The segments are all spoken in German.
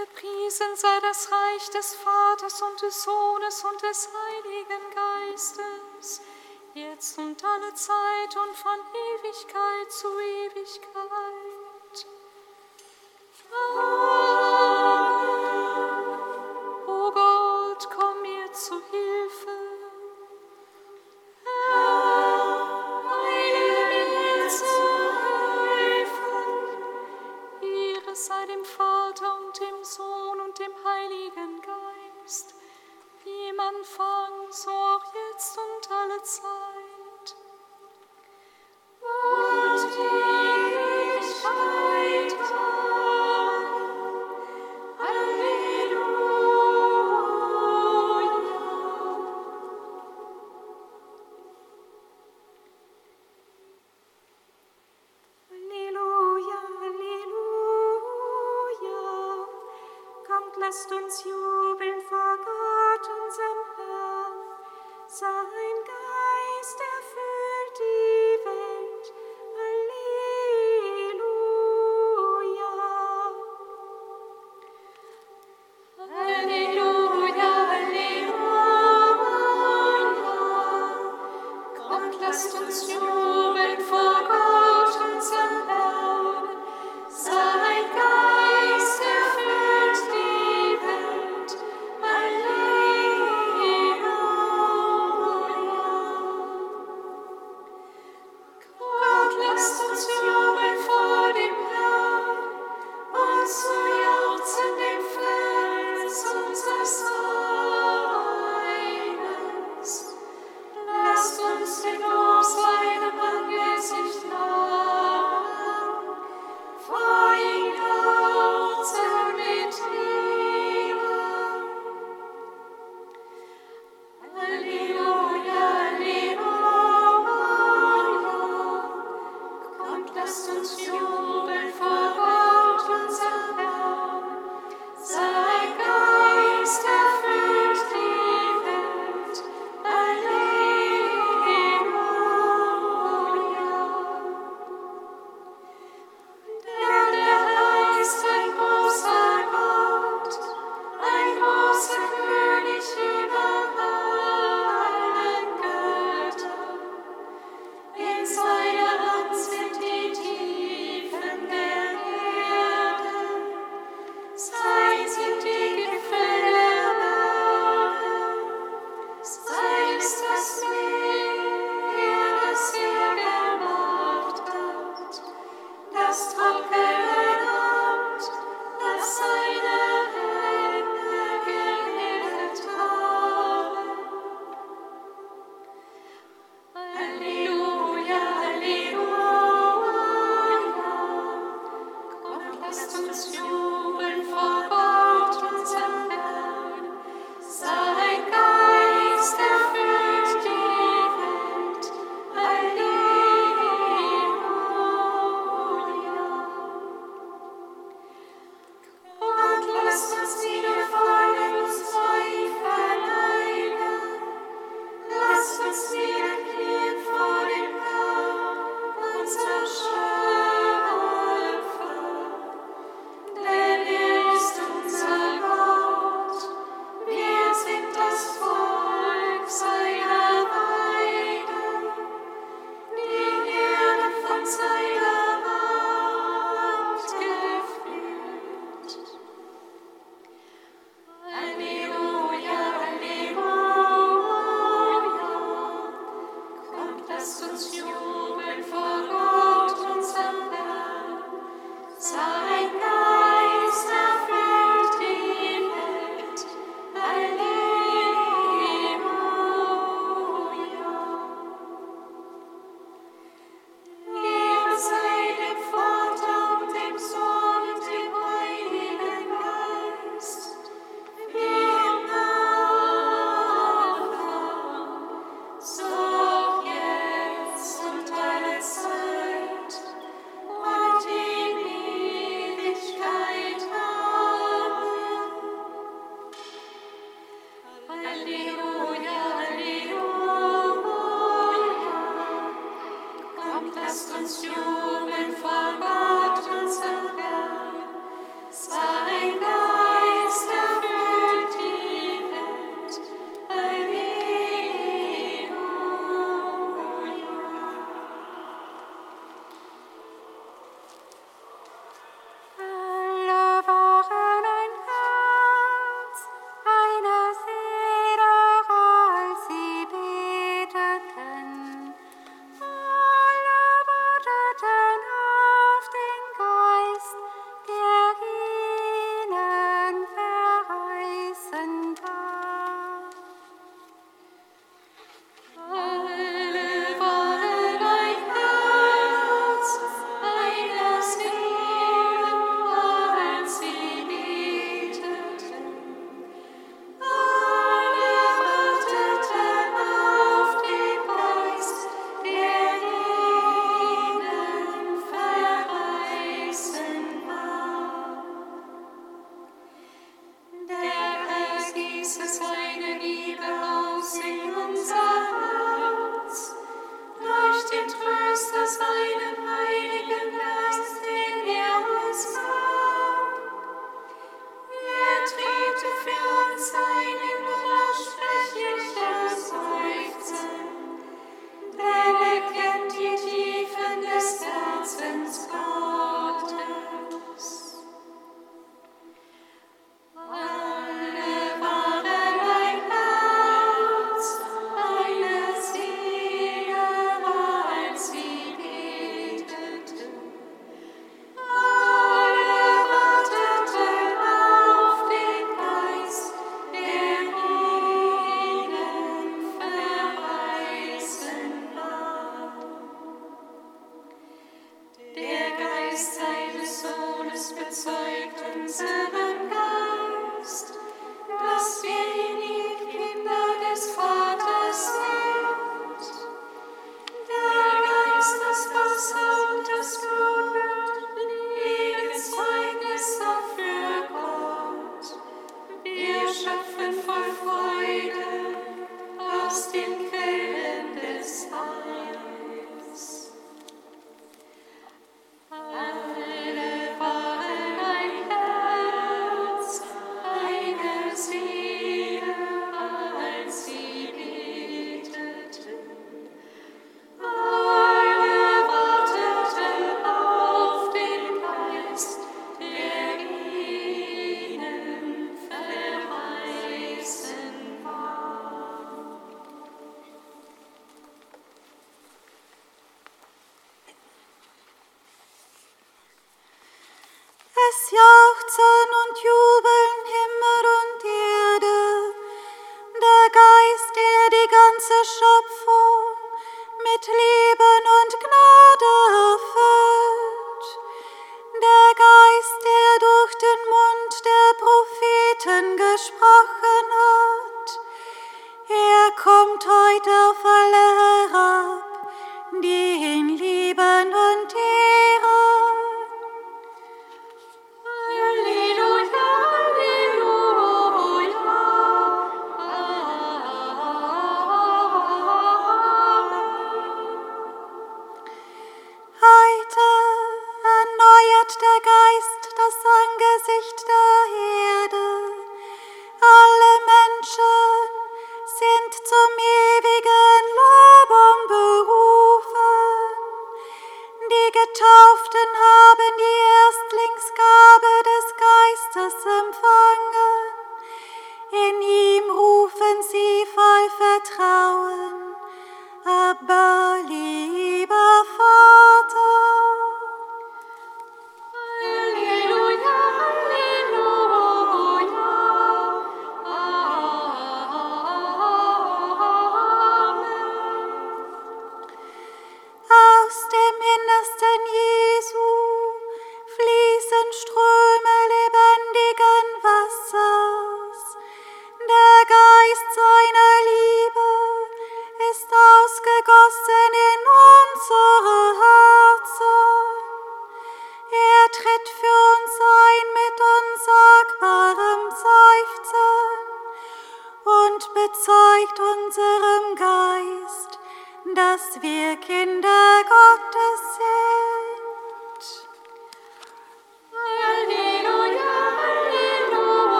Gepriesen sei das Reich des Vaters und des Sohnes und des Heiligen Geistes, jetzt und alle Zeit und von Ewigkeit zu Ewigkeit.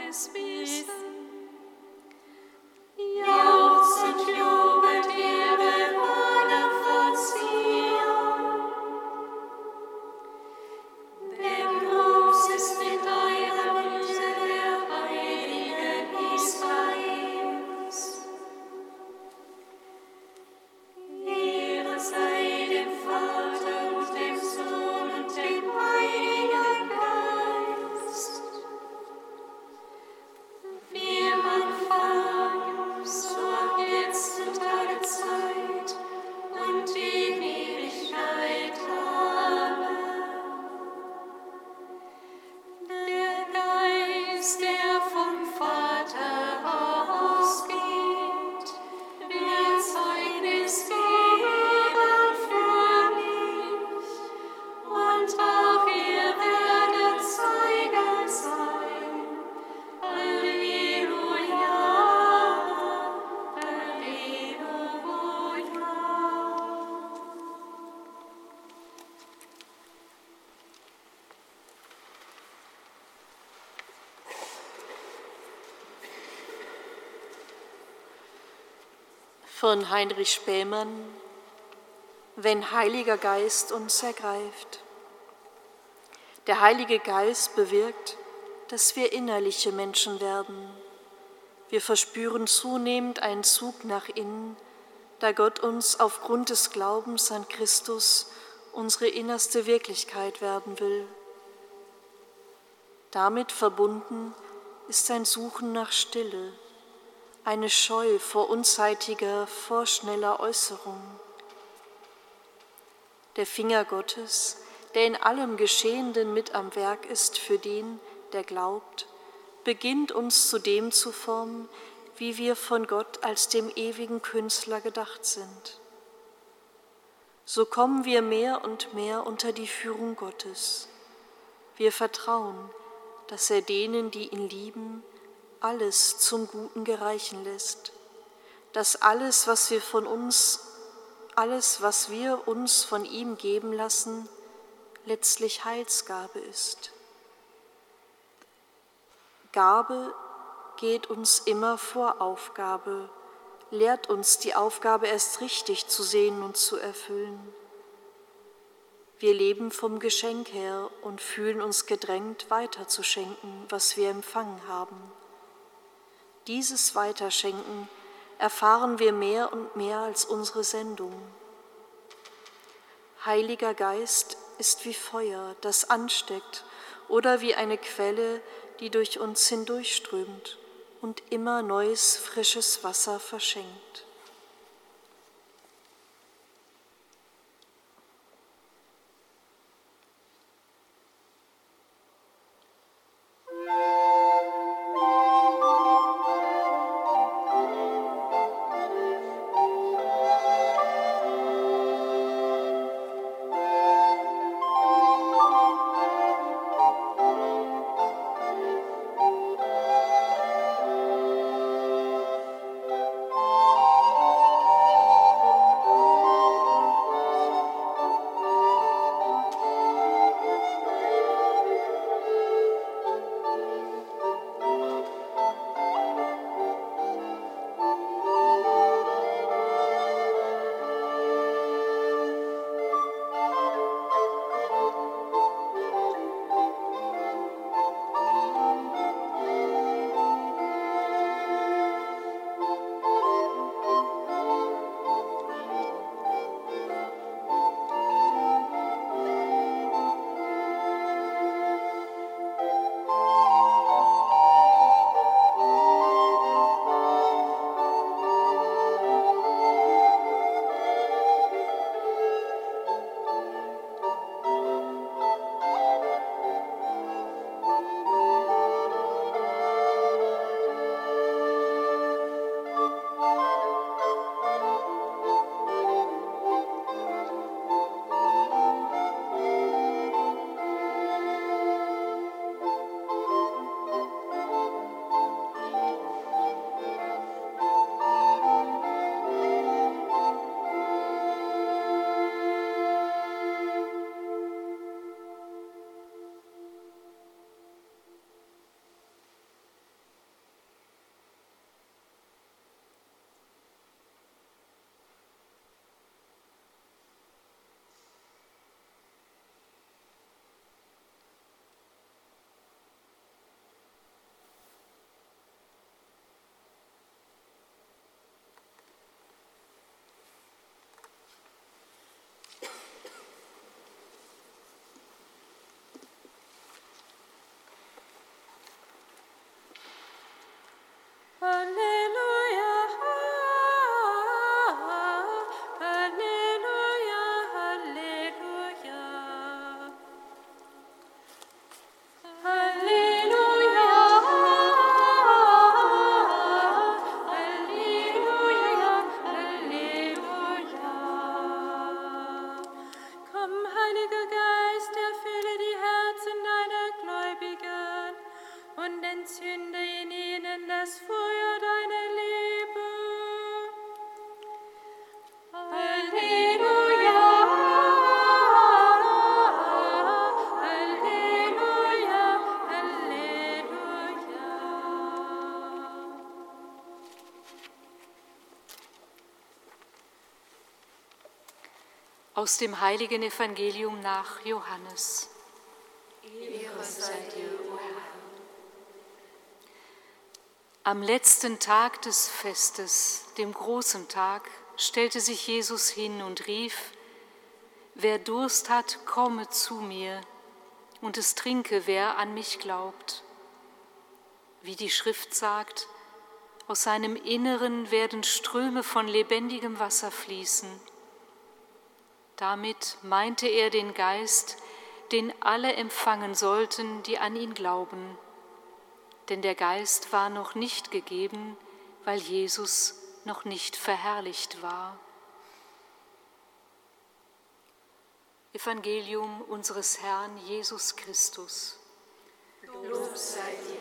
Alles Wissen. Von Heinrich Spähmann, wenn Heiliger Geist uns ergreift. Der Heilige Geist bewirkt, dass wir innerliche Menschen werden. Wir verspüren zunehmend einen Zug nach innen, da Gott uns aufgrund des Glaubens an Christus unsere innerste Wirklichkeit werden will. Damit verbunden ist ein Suchen nach Stille, eine Scheu vor unzeitiger, vorschneller Äußerung. Der Finger Gottes, der in allem Geschehenden mit am Werk ist für den, der glaubt, beginnt uns zu dem zu formen, wie wir von Gott als dem ewigen Künstler gedacht sind. So kommen wir mehr und mehr unter die Führung Gottes. Wir vertrauen, dass er denen, die ihn lieben, alles zum Guten gereichen lässt, dass alles, was wir von uns, alles, was wir uns von ihm geben lassen, letztlich Heilsgabe ist. Gabe geht uns immer vor Aufgabe, lehrt uns die Aufgabe erst richtig zu sehen und zu erfüllen. Wir leben vom Geschenk her und fühlen uns gedrängt, weiterzuschenken, was wir empfangen haben. Dieses Weiterschenken erfahren wir mehr und mehr als unsere Sendung. Heiliger Geist ist wie Feuer, das ansteckt, oder wie eine Quelle, die durch uns hindurchströmt und immer neues, frisches Wasser verschenkt. and Aus dem heiligen Evangelium nach Johannes. Ehre sei dir, o Herr. Am letzten Tag des Festes, dem großen Tag, stellte sich Jesus hin und rief, Wer Durst hat, komme zu mir, und es trinke, wer an mich glaubt. Wie die Schrift sagt, aus seinem Inneren werden Ströme von lebendigem Wasser fließen. Damit meinte er den Geist, den alle empfangen sollten, die an ihn glauben. Denn der Geist war noch nicht gegeben, weil Jesus noch nicht verherrlicht war. Evangelium unseres Herrn Jesus Christus. Lob sei dir,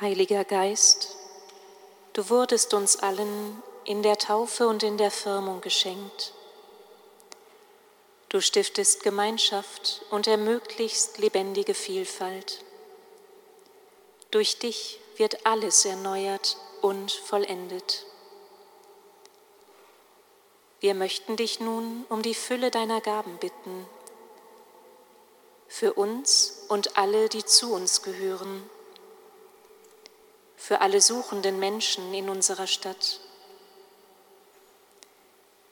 Heiliger Geist, du wurdest uns allen in der Taufe und in der Firmung geschenkt. Du stiftest Gemeinschaft und ermöglichst lebendige Vielfalt. Durch dich wird alles erneuert und vollendet. Wir möchten dich nun um die Fülle deiner Gaben bitten, für uns und alle, die zu uns gehören, für alle suchenden Menschen in unserer Stadt,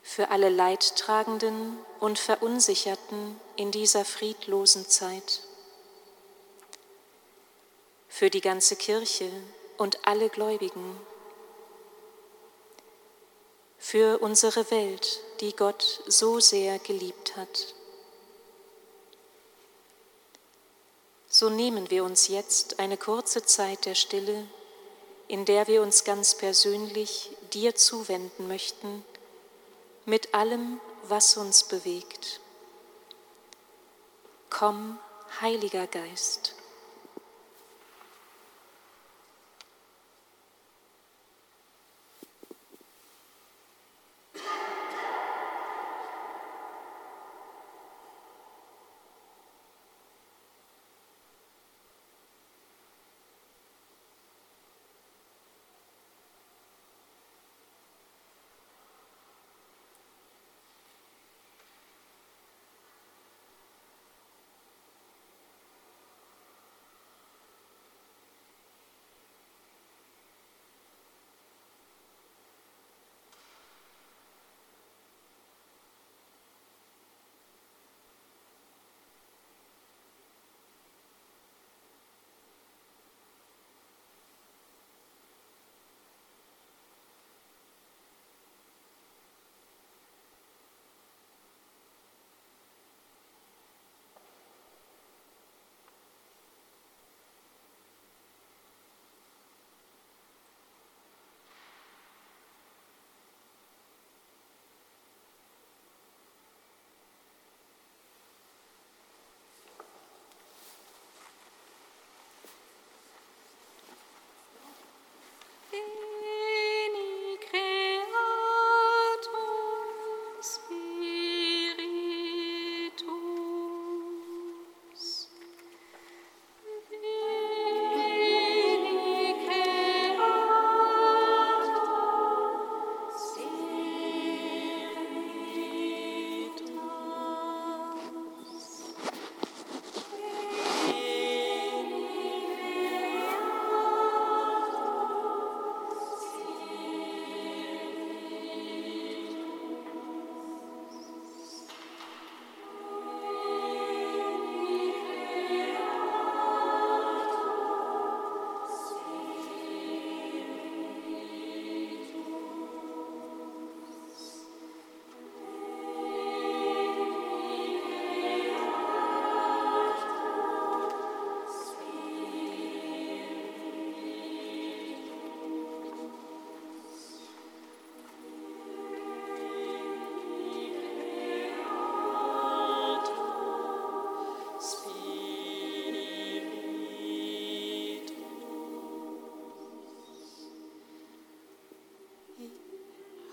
für alle Leidtragenden und Verunsicherten in dieser friedlosen Zeit, für die ganze Kirche und alle Gläubigen, für unsere Welt, die Gott so sehr geliebt hat. So nehmen wir uns jetzt eine kurze Zeit der Stille, in der wir uns ganz persönlich dir zuwenden möchten, mit allem, was uns bewegt. Komm, Heiliger Geist.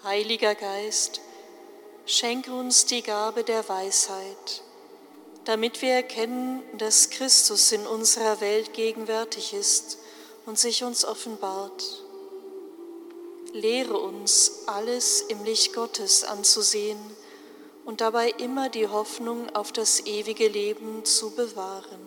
Heiliger Geist, schenke uns die Gabe der Weisheit, damit wir erkennen, dass Christus in unserer Welt gegenwärtig ist und sich uns offenbart. Lehre uns, alles im Licht Gottes anzusehen und dabei immer die Hoffnung auf das ewige Leben zu bewahren.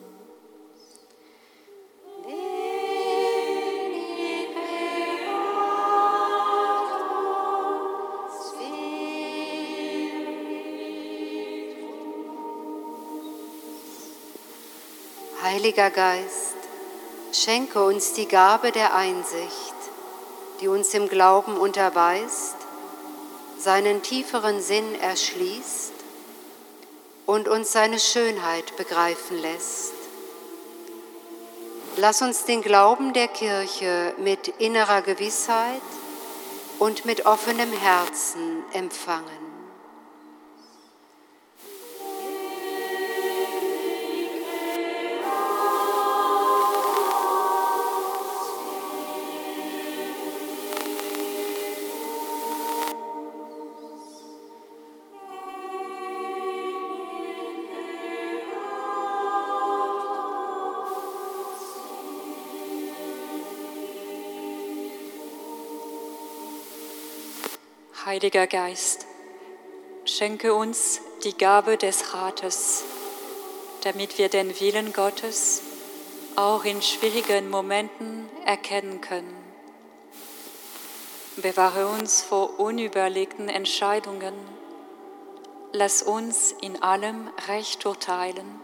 Heiliger Geist, schenke uns die Gabe der Einsicht, die uns im Glauben unterweist, seinen tieferen Sinn erschließt und uns seine Schönheit begreifen lässt. Lass uns den Glauben der Kirche mit innerer Gewissheit und mit offenem Herzen empfangen. Heiliger Geist, schenke uns die Gabe des Rates, damit wir den Willen Gottes auch in schwierigen Momenten erkennen können. Bewahre uns vor unüberlegten Entscheidungen. Lass uns in allem recht urteilen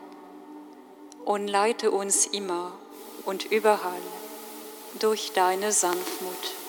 und leite uns immer und überall durch deine Sanftmut.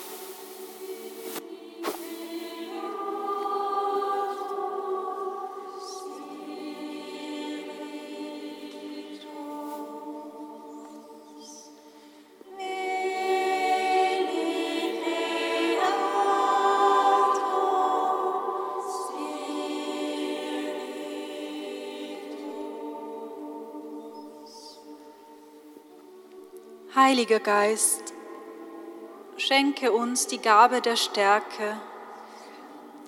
Heiliger Geist, schenke uns die Gabe der Stärke.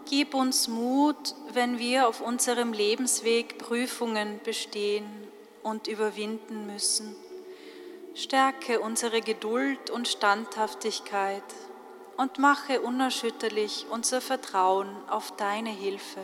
Gib uns Mut, wenn wir auf unserem Lebensweg Prüfungen bestehen und überwinden müssen. Stärke unsere Geduld und Standhaftigkeit und mache unerschütterlich unser Vertrauen auf deine Hilfe.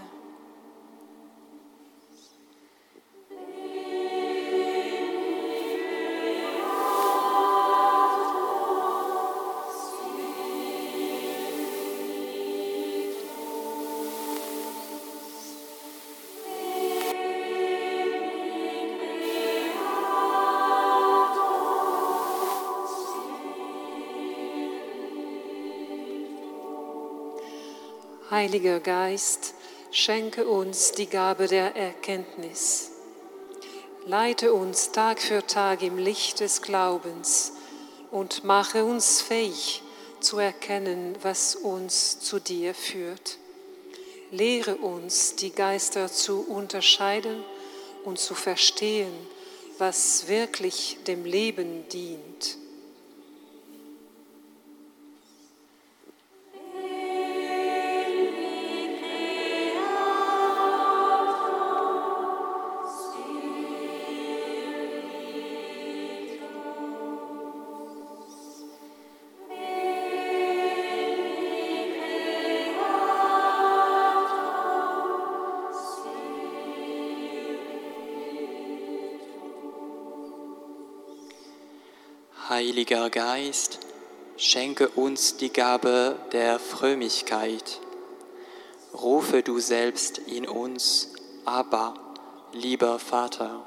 Heiliger Geist, schenke uns die Gabe der Erkenntnis. Leite uns Tag für Tag im Licht des Glaubens und mache uns fähig zu erkennen, was uns zu dir führt. Lehre uns, die Geister zu unterscheiden und zu verstehen, was wirklich dem Leben dient. Heiliger Geist, schenke uns die Gabe der Frömmigkeit. Rufe du selbst in uns, aber, lieber Vater,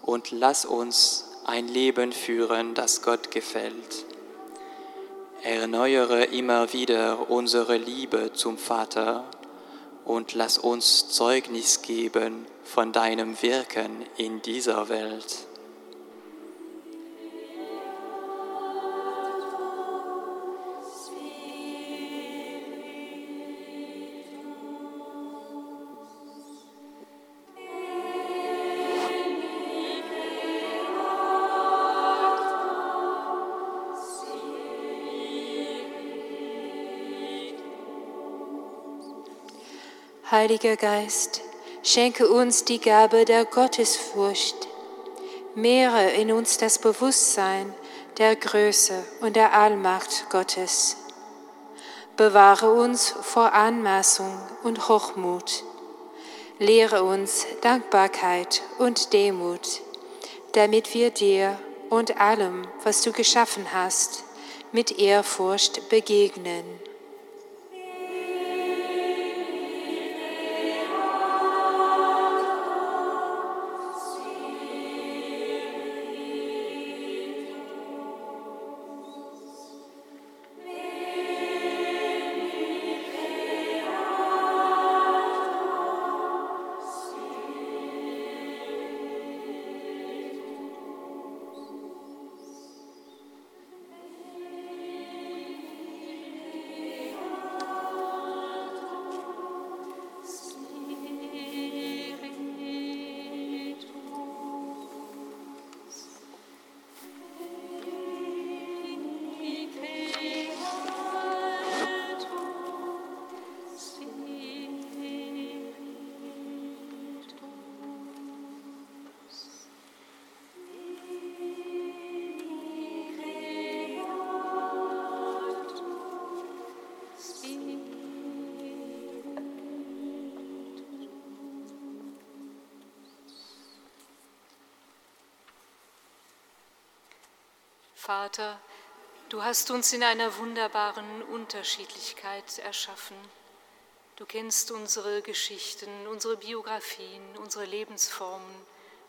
und lass uns ein Leben führen, das Gott gefällt. Erneuere immer wieder unsere Liebe zum Vater und lass uns Zeugnis geben von deinem Wirken in dieser Welt. Heiliger Geist, schenke uns die Gabe der Gottesfurcht. Mehre in uns das Bewusstsein der Größe und der Allmacht Gottes. Bewahre uns vor Anmaßung und Hochmut. Lehre uns Dankbarkeit und Demut, damit wir dir und allem, was du geschaffen hast, mit Ehrfurcht begegnen. Vater, du hast uns in einer wunderbaren Unterschiedlichkeit erschaffen. Du kennst unsere Geschichten, unsere Biografien, unsere Lebensformen,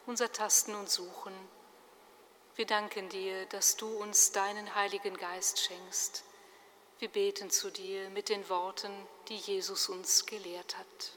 unser Tasten und Suchen. Wir danken dir, dass du uns deinen Heiligen Geist schenkst. Wir beten zu dir mit den Worten, die Jesus uns gelehrt hat.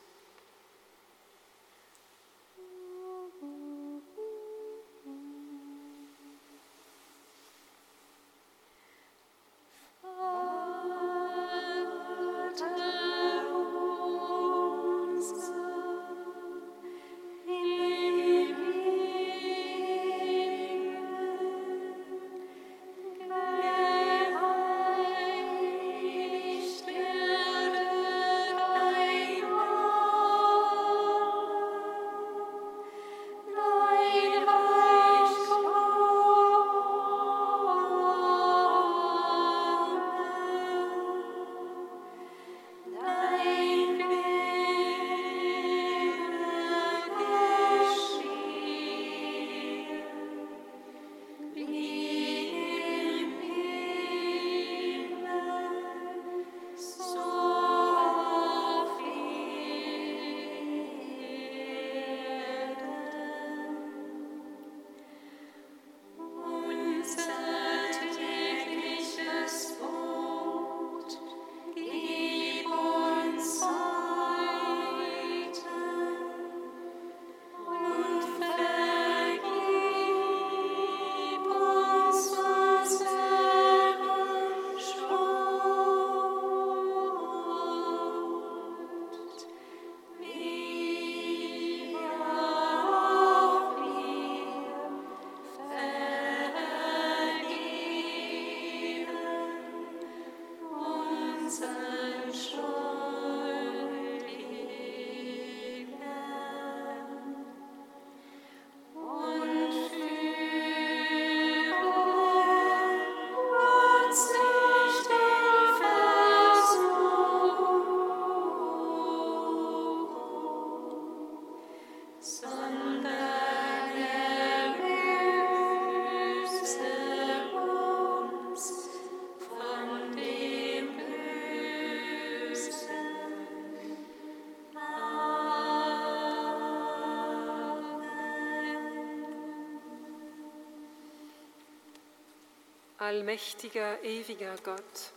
Allmächtiger, ewiger Gott,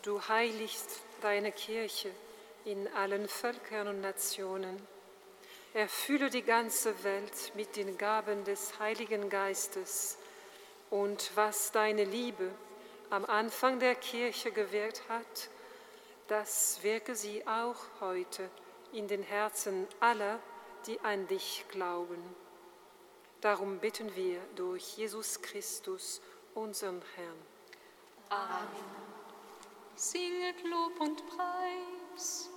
du heiligst deine Kirche in allen Völkern und Nationen. Erfülle die ganze Welt mit den Gaben des Heiligen Geistes und was deine Liebe am Anfang der Kirche gewirkt hat, das wirke sie auch heute in den Herzen aller, die an dich glauben. Darum bitten wir durch Jesus Christus, unseren Herrn. Amen. Singet Lob und Preis.